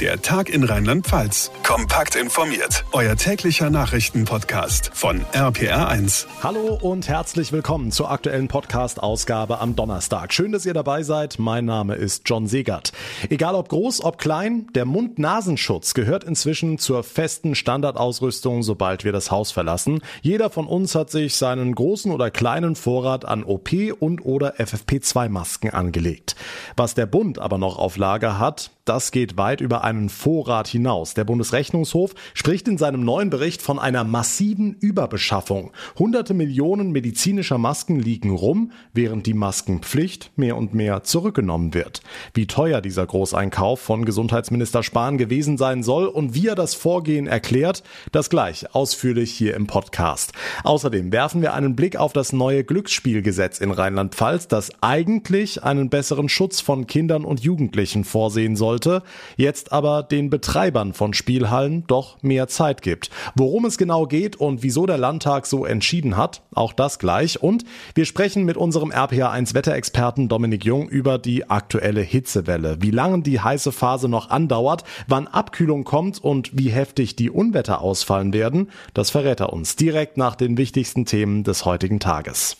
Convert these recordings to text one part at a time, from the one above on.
Der Tag in Rheinland-Pfalz. Kompakt informiert. Euer täglicher Nachrichtenpodcast von RPR1. Hallo und herzlich willkommen zur aktuellen Podcast-Ausgabe am Donnerstag. Schön, dass ihr dabei seid. Mein Name ist John Segert. Egal ob groß, ob klein, der Mund-Nasenschutz gehört inzwischen zur festen Standardausrüstung, sobald wir das Haus verlassen. Jeder von uns hat sich seinen großen oder kleinen Vorrat an OP- und oder FFP2-Masken angelegt. Was der Bund aber noch auf Lager hat, das geht weit über einen Vorrat hinaus. Der Bundesrechnungshof spricht in seinem neuen Bericht von einer massiven Überbeschaffung. Hunderte Millionen medizinischer Masken liegen rum, während die Maskenpflicht mehr und mehr zurückgenommen wird. Wie teuer dieser Großeinkauf von Gesundheitsminister Spahn gewesen sein soll und wie er das Vorgehen erklärt, das gleich ausführlich hier im Podcast. Außerdem werfen wir einen Blick auf das neue Glücksspielgesetz in Rheinland-Pfalz, das eigentlich einen besseren Schutz von Kindern und Jugendlichen vorsehen soll sollte, jetzt aber den Betreibern von Spielhallen doch mehr Zeit gibt. Worum es genau geht und wieso der Landtag so entschieden hat, auch das gleich. Und wir sprechen mit unserem RPA1 Wetterexperten Dominik Jung über die aktuelle Hitzewelle, wie lange die heiße Phase noch andauert, wann Abkühlung kommt und wie heftig die Unwetter ausfallen werden. Das verrät er uns direkt nach den wichtigsten Themen des heutigen Tages.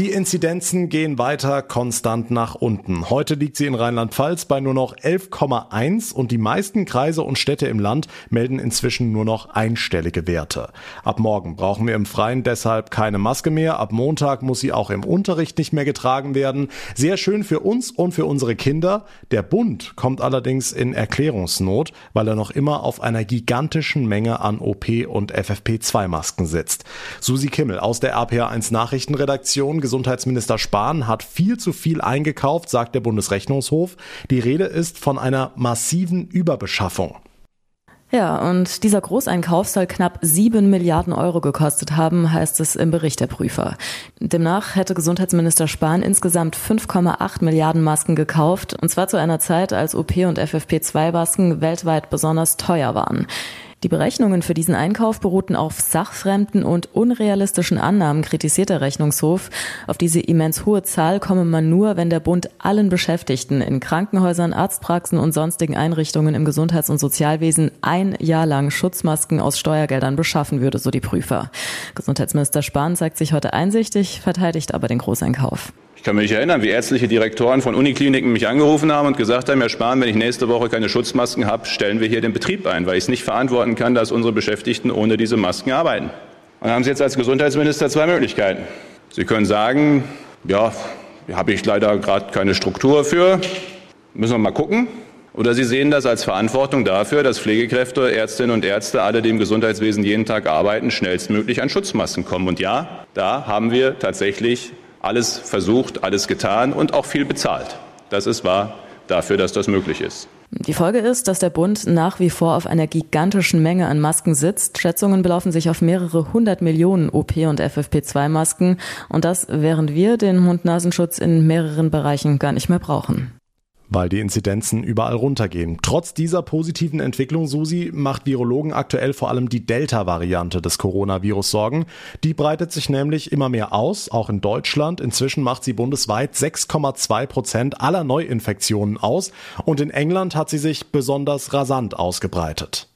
Die Inzidenzen gehen weiter konstant nach unten. Heute liegt sie in Rheinland-Pfalz bei nur noch 11,1 und die meisten Kreise und Städte im Land melden inzwischen nur noch einstellige Werte. Ab morgen brauchen wir im Freien deshalb keine Maske mehr. Ab Montag muss sie auch im Unterricht nicht mehr getragen werden. Sehr schön für uns und für unsere Kinder. Der Bund kommt allerdings in Erklärungsnot, weil er noch immer auf einer gigantischen Menge an OP- und FFP2-Masken sitzt. Susi Kimmel aus der RPA1 Nachrichtenredaktion Gesundheitsminister Spahn hat viel zu viel eingekauft, sagt der Bundesrechnungshof. Die Rede ist von einer massiven Überbeschaffung. Ja, und dieser Großeinkauf soll knapp sieben Milliarden Euro gekostet haben, heißt es im Bericht der Prüfer. Demnach hätte Gesundheitsminister Spahn insgesamt 5,8 Milliarden Masken gekauft, und zwar zu einer Zeit, als OP- und FFP2-Masken weltweit besonders teuer waren. Die Berechnungen für diesen Einkauf beruhten auf sachfremden und unrealistischen Annahmen, kritisiert der Rechnungshof. Auf diese immens hohe Zahl komme man nur, wenn der Bund allen Beschäftigten in Krankenhäusern, Arztpraxen und sonstigen Einrichtungen im Gesundheits- und Sozialwesen ein Jahr lang Schutzmasken aus Steuergeldern beschaffen würde, so die Prüfer. Gesundheitsminister Spahn zeigt sich heute einsichtig, verteidigt aber den Großeinkauf. Ich kann mich erinnern, wie ärztliche Direktoren von Unikliniken mich angerufen haben und gesagt haben, Herr Spahn, wenn ich nächste Woche keine Schutzmasken habe, stellen wir hier den Betrieb ein, weil ich es nicht verantworten kann, dass unsere Beschäftigten ohne diese Masken arbeiten. Und haben Sie jetzt als Gesundheitsminister zwei Möglichkeiten. Sie können sagen, ja, habe ich leider gerade keine Struktur für, müssen wir mal gucken. Oder Sie sehen das als Verantwortung dafür, dass Pflegekräfte, Ärztinnen und Ärzte, alle, die im Gesundheitswesen jeden Tag arbeiten, schnellstmöglich an Schutzmasken kommen. Und ja, da haben wir tatsächlich alles versucht, alles getan und auch viel bezahlt. Das ist wahr dafür, dass das möglich ist. Die Folge ist, dass der Bund nach wie vor auf einer gigantischen Menge an Masken sitzt. Schätzungen belaufen sich auf mehrere hundert Millionen OP- und FFP2-Masken. Und das, während wir den Mund-Nasenschutz in mehreren Bereichen gar nicht mehr brauchen weil die Inzidenzen überall runtergehen. Trotz dieser positiven Entwicklung, Susi, macht Virologen aktuell vor allem die Delta-Variante des Coronavirus Sorgen. Die breitet sich nämlich immer mehr aus, auch in Deutschland. Inzwischen macht sie bundesweit 6,2 Prozent aller Neuinfektionen aus und in England hat sie sich besonders rasant ausgebreitet.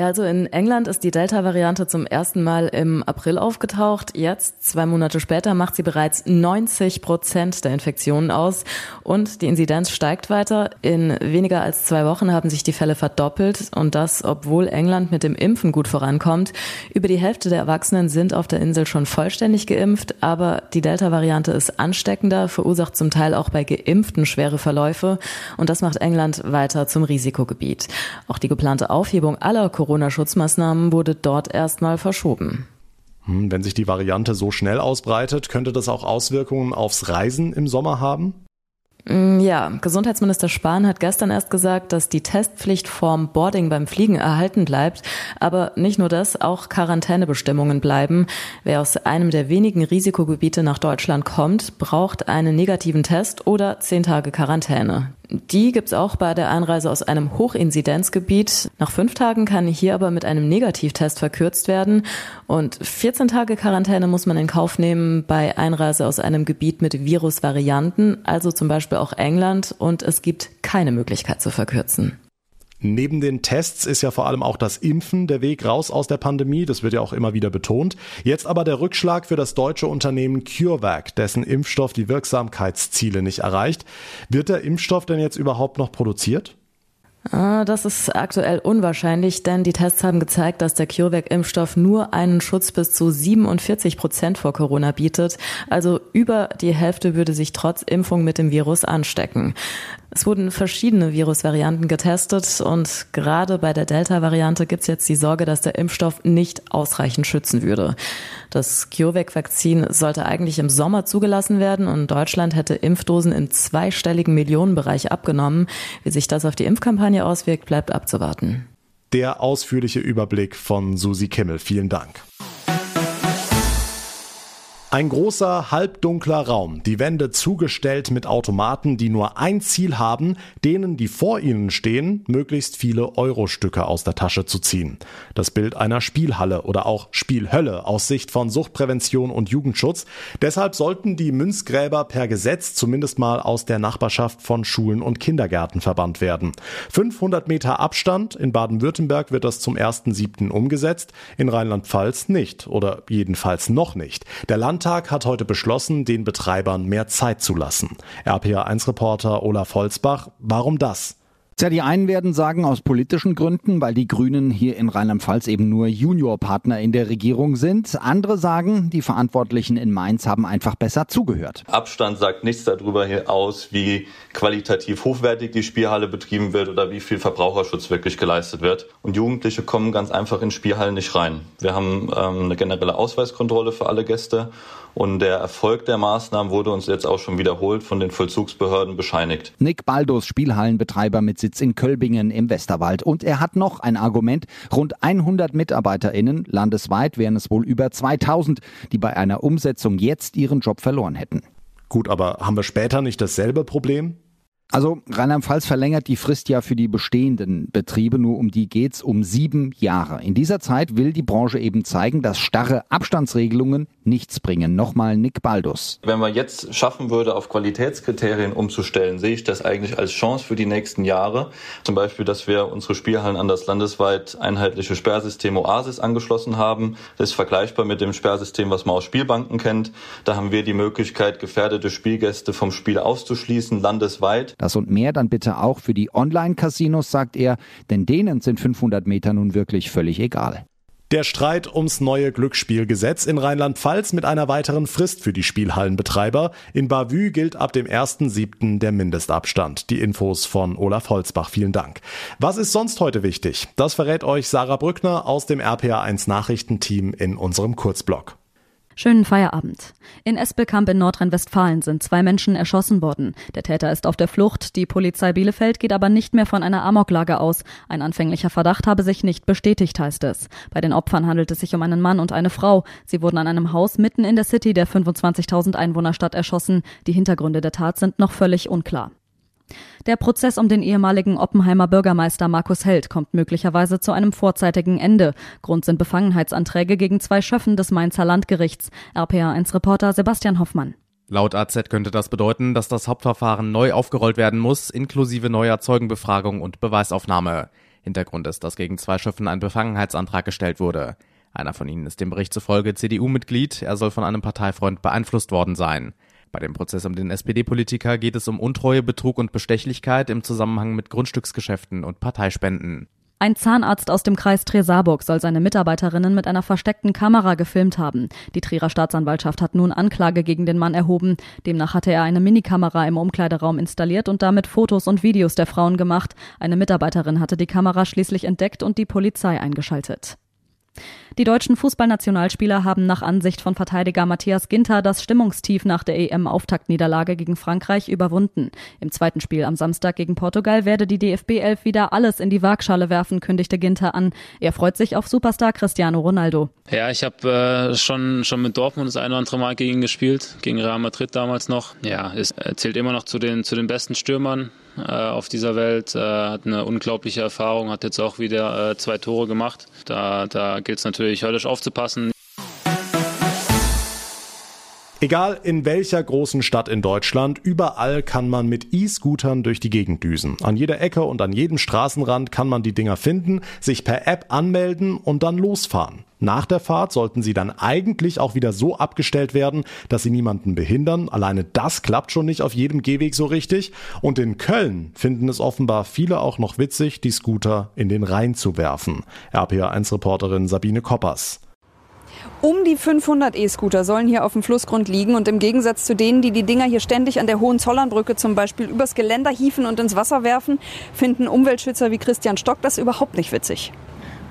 Also in England ist die Delta-Variante zum ersten Mal im April aufgetaucht. Jetzt, zwei Monate später, macht sie bereits 90 Prozent der Infektionen aus und die Inzidenz steigt weiter. In weniger als zwei Wochen haben sich die Fälle verdoppelt und das, obwohl England mit dem Impfen gut vorankommt. Über die Hälfte der Erwachsenen sind auf der Insel schon vollständig geimpft, aber die Delta-Variante ist ansteckender, verursacht zum Teil auch bei Geimpften schwere Verläufe und das macht England weiter zum Risikogebiet. Auch die geplante Aufhebung aller Corona-Schutzmaßnahmen wurde dort erstmal verschoben. Hm, wenn sich die Variante so schnell ausbreitet, könnte das auch Auswirkungen aufs Reisen im Sommer haben? Mm, ja, Gesundheitsminister Spahn hat gestern erst gesagt, dass die Testpflicht vorm Boarding beim Fliegen erhalten bleibt. Aber nicht nur das, auch Quarantänebestimmungen bleiben. Wer aus einem der wenigen Risikogebiete nach Deutschland kommt, braucht einen negativen Test oder zehn Tage Quarantäne. Die gibt's auch bei der Einreise aus einem Hochinzidenzgebiet. Nach fünf Tagen kann hier aber mit einem Negativtest verkürzt werden. Und 14 Tage Quarantäne muss man in Kauf nehmen bei Einreise aus einem Gebiet mit Virusvarianten, also zum Beispiel auch England. Und es gibt keine Möglichkeit zu verkürzen. Neben den Tests ist ja vor allem auch das Impfen der Weg raus aus der Pandemie. Das wird ja auch immer wieder betont. Jetzt aber der Rückschlag für das deutsche Unternehmen CureVac, dessen Impfstoff die Wirksamkeitsziele nicht erreicht. Wird der Impfstoff denn jetzt überhaupt noch produziert? Ah, das ist aktuell unwahrscheinlich, denn die Tests haben gezeigt, dass der CureVac-Impfstoff nur einen Schutz bis zu 47 Prozent vor Corona bietet. Also über die Hälfte würde sich trotz Impfung mit dem Virus anstecken. Es wurden verschiedene Virusvarianten getestet und gerade bei der Delta-Variante gibt es jetzt die Sorge, dass der Impfstoff nicht ausreichend schützen würde. Das CureVac-Vakzin sollte eigentlich im Sommer zugelassen werden und Deutschland hätte Impfdosen im zweistelligen Millionenbereich abgenommen. Wie sich das auf die Impfkampagne auswirkt, bleibt abzuwarten. Der ausführliche Überblick von Susi Kimmel. Vielen Dank. Ein großer, halbdunkler Raum, die Wände zugestellt mit Automaten, die nur ein Ziel haben, denen, die vor ihnen stehen, möglichst viele Eurostücke aus der Tasche zu ziehen. Das Bild einer Spielhalle oder auch Spielhölle aus Sicht von Suchtprävention und Jugendschutz. Deshalb sollten die Münzgräber per Gesetz zumindest mal aus der Nachbarschaft von Schulen und Kindergärten verbannt werden. 500 Meter Abstand, in Baden-Württemberg wird das zum 1.7. umgesetzt, in Rheinland-Pfalz nicht oder jedenfalls noch nicht. Der Land Landtag hat heute beschlossen, den Betreibern mehr Zeit zu lassen. RPA1-Reporter Olaf Holzbach, warum das? Tja, die einen werden sagen aus politischen Gründen, weil die Grünen hier in Rheinland-Pfalz eben nur Juniorpartner in der Regierung sind. Andere sagen, die Verantwortlichen in Mainz haben einfach besser zugehört. Abstand sagt nichts darüber aus, wie qualitativ hochwertig die Spielhalle betrieben wird oder wie viel Verbraucherschutz wirklich geleistet wird. Und Jugendliche kommen ganz einfach in Spielhallen nicht rein. Wir haben ähm, eine generelle Ausweiskontrolle für alle Gäste und der Erfolg der Maßnahmen wurde uns jetzt auch schon wiederholt von den Vollzugsbehörden bescheinigt. Nick Baldos, Spielhallenbetreiber mit Sitz in Kölbingen im Westerwald. Und er hat noch ein Argument. Rund 100 MitarbeiterInnen, landesweit wären es wohl über 2000, die bei einer Umsetzung jetzt ihren Job verloren hätten. Gut, aber haben wir später nicht dasselbe Problem? Also Rheinland-Pfalz verlängert die Frist ja für die bestehenden Betriebe, nur um die geht's um sieben Jahre. In dieser Zeit will die Branche eben zeigen, dass starre Abstandsregelungen nichts bringen. Nochmal Nick Baldus. Wenn man jetzt schaffen würde, auf Qualitätskriterien umzustellen, sehe ich das eigentlich als Chance für die nächsten Jahre. Zum Beispiel, dass wir unsere Spielhallen an das landesweit einheitliche Sperrsystem Oasis angeschlossen haben. Das ist vergleichbar mit dem Sperrsystem, was man aus Spielbanken kennt. Da haben wir die Möglichkeit, gefährdete Spielgäste vom Spiel auszuschließen, landesweit. Das und mehr dann bitte auch für die Online-Casinos, sagt er, denn denen sind 500 Meter nun wirklich völlig egal. Der Streit ums neue Glücksspielgesetz in Rheinland-Pfalz mit einer weiteren Frist für die Spielhallenbetreiber. In Bavü gilt ab dem 1.7. der Mindestabstand. Die Infos von Olaf Holzbach. Vielen Dank. Was ist sonst heute wichtig? Das verrät euch Sarah Brückner aus dem RPA1 Nachrichtenteam in unserem Kurzblog. Schönen Feierabend. In Espelkamp in Nordrhein-Westfalen sind zwei Menschen erschossen worden. Der Täter ist auf der Flucht. Die Polizei Bielefeld geht aber nicht mehr von einer Amoklage aus. Ein anfänglicher Verdacht habe sich nicht bestätigt, heißt es. Bei den Opfern handelt es sich um einen Mann und eine Frau. Sie wurden an einem Haus mitten in der City der 25.000 Einwohnerstadt erschossen. Die Hintergründe der Tat sind noch völlig unklar. Der Prozess um den ehemaligen Oppenheimer Bürgermeister Markus Held kommt möglicherweise zu einem vorzeitigen Ende. Grund sind Befangenheitsanträge gegen zwei Schöffen des Mainzer Landgerichts. RPA1-Reporter Sebastian Hoffmann. Laut AZ könnte das bedeuten, dass das Hauptverfahren neu aufgerollt werden muss, inklusive neuer Zeugenbefragung und Beweisaufnahme. Hintergrund ist, dass gegen zwei Schöffen ein Befangenheitsantrag gestellt wurde. Einer von ihnen ist dem Bericht zufolge CDU-Mitglied, er soll von einem Parteifreund beeinflusst worden sein. Bei dem Prozess um den SPD-Politiker geht es um Untreue, Betrug und Bestechlichkeit im Zusammenhang mit Grundstücksgeschäften und Parteispenden. Ein Zahnarzt aus dem Kreis Trier-Saarburg soll seine Mitarbeiterinnen mit einer versteckten Kamera gefilmt haben. Die Trierer Staatsanwaltschaft hat nun Anklage gegen den Mann erhoben. Demnach hatte er eine Minikamera im Umkleideraum installiert und damit Fotos und Videos der Frauen gemacht. Eine Mitarbeiterin hatte die Kamera schließlich entdeckt und die Polizei eingeschaltet. Die deutschen Fußballnationalspieler haben nach Ansicht von Verteidiger Matthias Ginter das Stimmungstief nach der EM-Auftaktniederlage gegen Frankreich überwunden. Im zweiten Spiel am Samstag gegen Portugal werde die DFB 11 wieder alles in die Waagschale werfen, kündigte Ginter an. Er freut sich auf Superstar Cristiano Ronaldo. Ja, ich habe äh, schon, schon mit Dortmund das eine oder andere Mal gegen ihn gespielt, gegen Real Madrid damals noch. Ja, es zählt immer noch zu den, zu den besten Stürmern äh, auf dieser Welt, äh, hat eine unglaubliche Erfahrung, hat jetzt auch wieder äh, zwei Tore gemacht. Da, da gilt es natürlich höllisch aufzupassen. Egal in welcher großen Stadt in Deutschland, überall kann man mit E-Scootern durch die Gegend düsen. An jeder Ecke und an jedem Straßenrand kann man die Dinger finden, sich per App anmelden und dann losfahren. Nach der Fahrt sollten sie dann eigentlich auch wieder so abgestellt werden, dass sie niemanden behindern. Alleine das klappt schon nicht auf jedem Gehweg so richtig. Und in Köln finden es offenbar viele auch noch witzig, die Scooter in den Rhein zu werfen. RPA1-Reporterin Sabine Koppers. Um die 500 E-Scooter sollen hier auf dem Flussgrund liegen. Und im Gegensatz zu denen, die die Dinger hier ständig an der Hohenzollernbrücke zum Beispiel übers Geländer hieven und ins Wasser werfen, finden Umweltschützer wie Christian Stock das überhaupt nicht witzig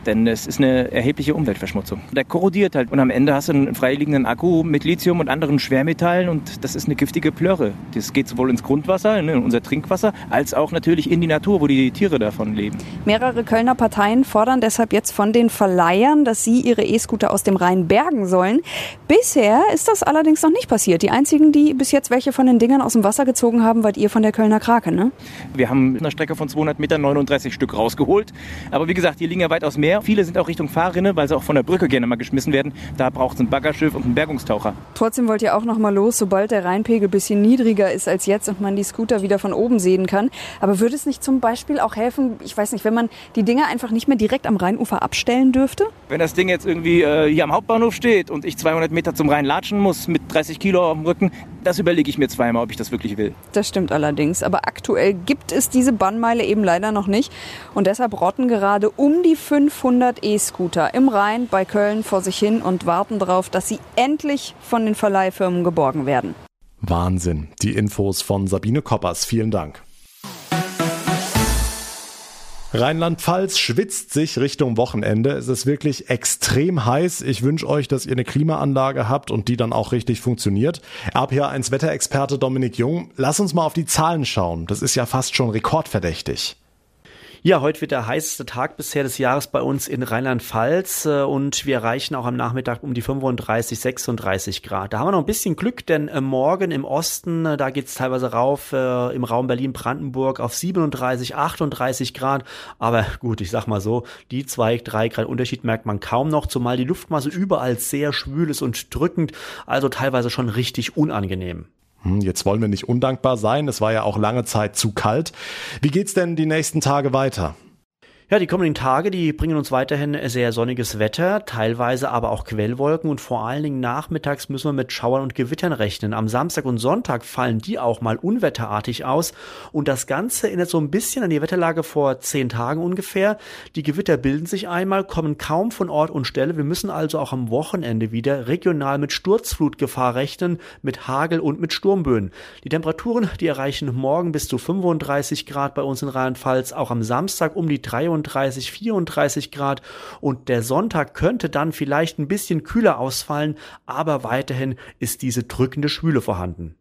denn es ist eine erhebliche Umweltverschmutzung. Der korrodiert halt und am Ende hast du einen freiliegenden Akku mit Lithium und anderen Schwermetallen und das ist eine giftige Plörre. Das geht sowohl ins Grundwasser, in unser Trinkwasser, als auch natürlich in die Natur, wo die Tiere davon leben. Mehrere Kölner Parteien fordern deshalb jetzt von den Verleihern, dass sie ihre E-Scooter aus dem Rhein bergen sollen. Bisher ist das allerdings noch nicht passiert. Die einzigen, die bis jetzt welche von den Dingern aus dem Wasser gezogen haben, wart ihr von der Kölner Krake, ne? Wir haben eine Strecke von 200 Metern 39 Stück rausgeholt. Aber wie gesagt, die liegen ja weitaus mehr. Viele sind auch Richtung Fahrrinne, weil sie auch von der Brücke gerne mal geschmissen werden. Da braucht es ein Baggerschiff und einen Bergungstaucher. Trotzdem wollt ihr auch noch mal los, sobald der Rheinpegel ein bisschen niedriger ist als jetzt und man die Scooter wieder von oben sehen kann. Aber würde es nicht zum Beispiel auch helfen, ich weiß nicht, wenn man die Dinger einfach nicht mehr direkt am Rheinufer abstellen dürfte? Wenn das Ding jetzt irgendwie äh, hier am Hauptbahnhof steht und ich 200 Meter zum Rhein latschen muss mit 30 Kilo auf dem Rücken, das überlege ich mir zweimal, ob ich das wirklich will. Das stimmt allerdings. Aber aktuell gibt es diese Bannmeile eben leider noch nicht. Und deshalb rotten gerade um die 500 E-Scooter im Rhein bei Köln vor sich hin und warten darauf, dass sie endlich von den Verleihfirmen geborgen werden. Wahnsinn. Die Infos von Sabine Koppers. Vielen Dank. Rheinland-Pfalz schwitzt sich Richtung Wochenende. Es ist wirklich extrem heiß. Ich wünsche euch, dass ihr eine Klimaanlage habt und die dann auch richtig funktioniert. RPA1 Wetterexperte Dominik Jung, lass uns mal auf die Zahlen schauen. Das ist ja fast schon rekordverdächtig. Ja, heute wird der heißeste Tag bisher des Jahres bei uns in Rheinland-Pfalz äh, und wir erreichen auch am Nachmittag um die 35, 36 Grad. Da haben wir noch ein bisschen Glück, denn äh, morgen im Osten, äh, da geht's teilweise rauf, im Raum Berlin-Brandenburg auf 37, 38 Grad. Aber gut, ich sag mal so, die zwei, drei Grad Unterschied merkt man kaum noch, zumal die Luftmasse überall sehr schwül ist und drückend, also teilweise schon richtig unangenehm. Hm, jetzt wollen wir nicht undankbar sein, es war ja auch lange Zeit zu kalt. Wie geht's denn die nächsten Tage weiter? Ja, die kommenden Tage, die bringen uns weiterhin sehr sonniges Wetter, teilweise aber auch Quellwolken und vor allen Dingen nachmittags müssen wir mit Schauern und Gewittern rechnen. Am Samstag und Sonntag fallen die auch mal unwetterartig aus und das Ganze erinnert so ein bisschen an die Wetterlage vor zehn Tagen ungefähr. Die Gewitter bilden sich einmal, kommen kaum von Ort und Stelle. Wir müssen also auch am Wochenende wieder regional mit Sturzflutgefahr rechnen, mit Hagel und mit Sturmböen. Die Temperaturen, die erreichen morgen bis zu 35 Grad bei uns in Rheinland-Pfalz, auch am Samstag um die 23 33, 34 Grad und der Sonntag könnte dann vielleicht ein bisschen kühler ausfallen, aber weiterhin ist diese drückende Schwüle vorhanden.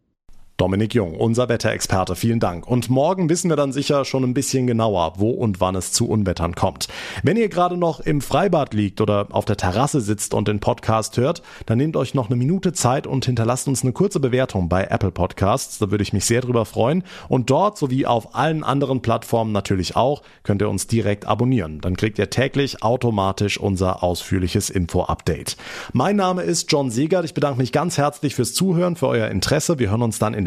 Dominik Jung, unser Wetterexperte, vielen Dank. Und morgen wissen wir dann sicher schon ein bisschen genauer, wo und wann es zu Unwettern kommt. Wenn ihr gerade noch im Freibad liegt oder auf der Terrasse sitzt und den Podcast hört, dann nehmt euch noch eine Minute Zeit und hinterlasst uns eine kurze Bewertung bei Apple Podcasts. Da würde ich mich sehr drüber freuen. Und dort sowie auf allen anderen Plattformen natürlich auch könnt ihr uns direkt abonnieren. Dann kriegt ihr täglich automatisch unser ausführliches Info-Update. Mein Name ist John Segert. Ich bedanke mich ganz herzlich fürs Zuhören, für euer Interesse. Wir hören uns dann in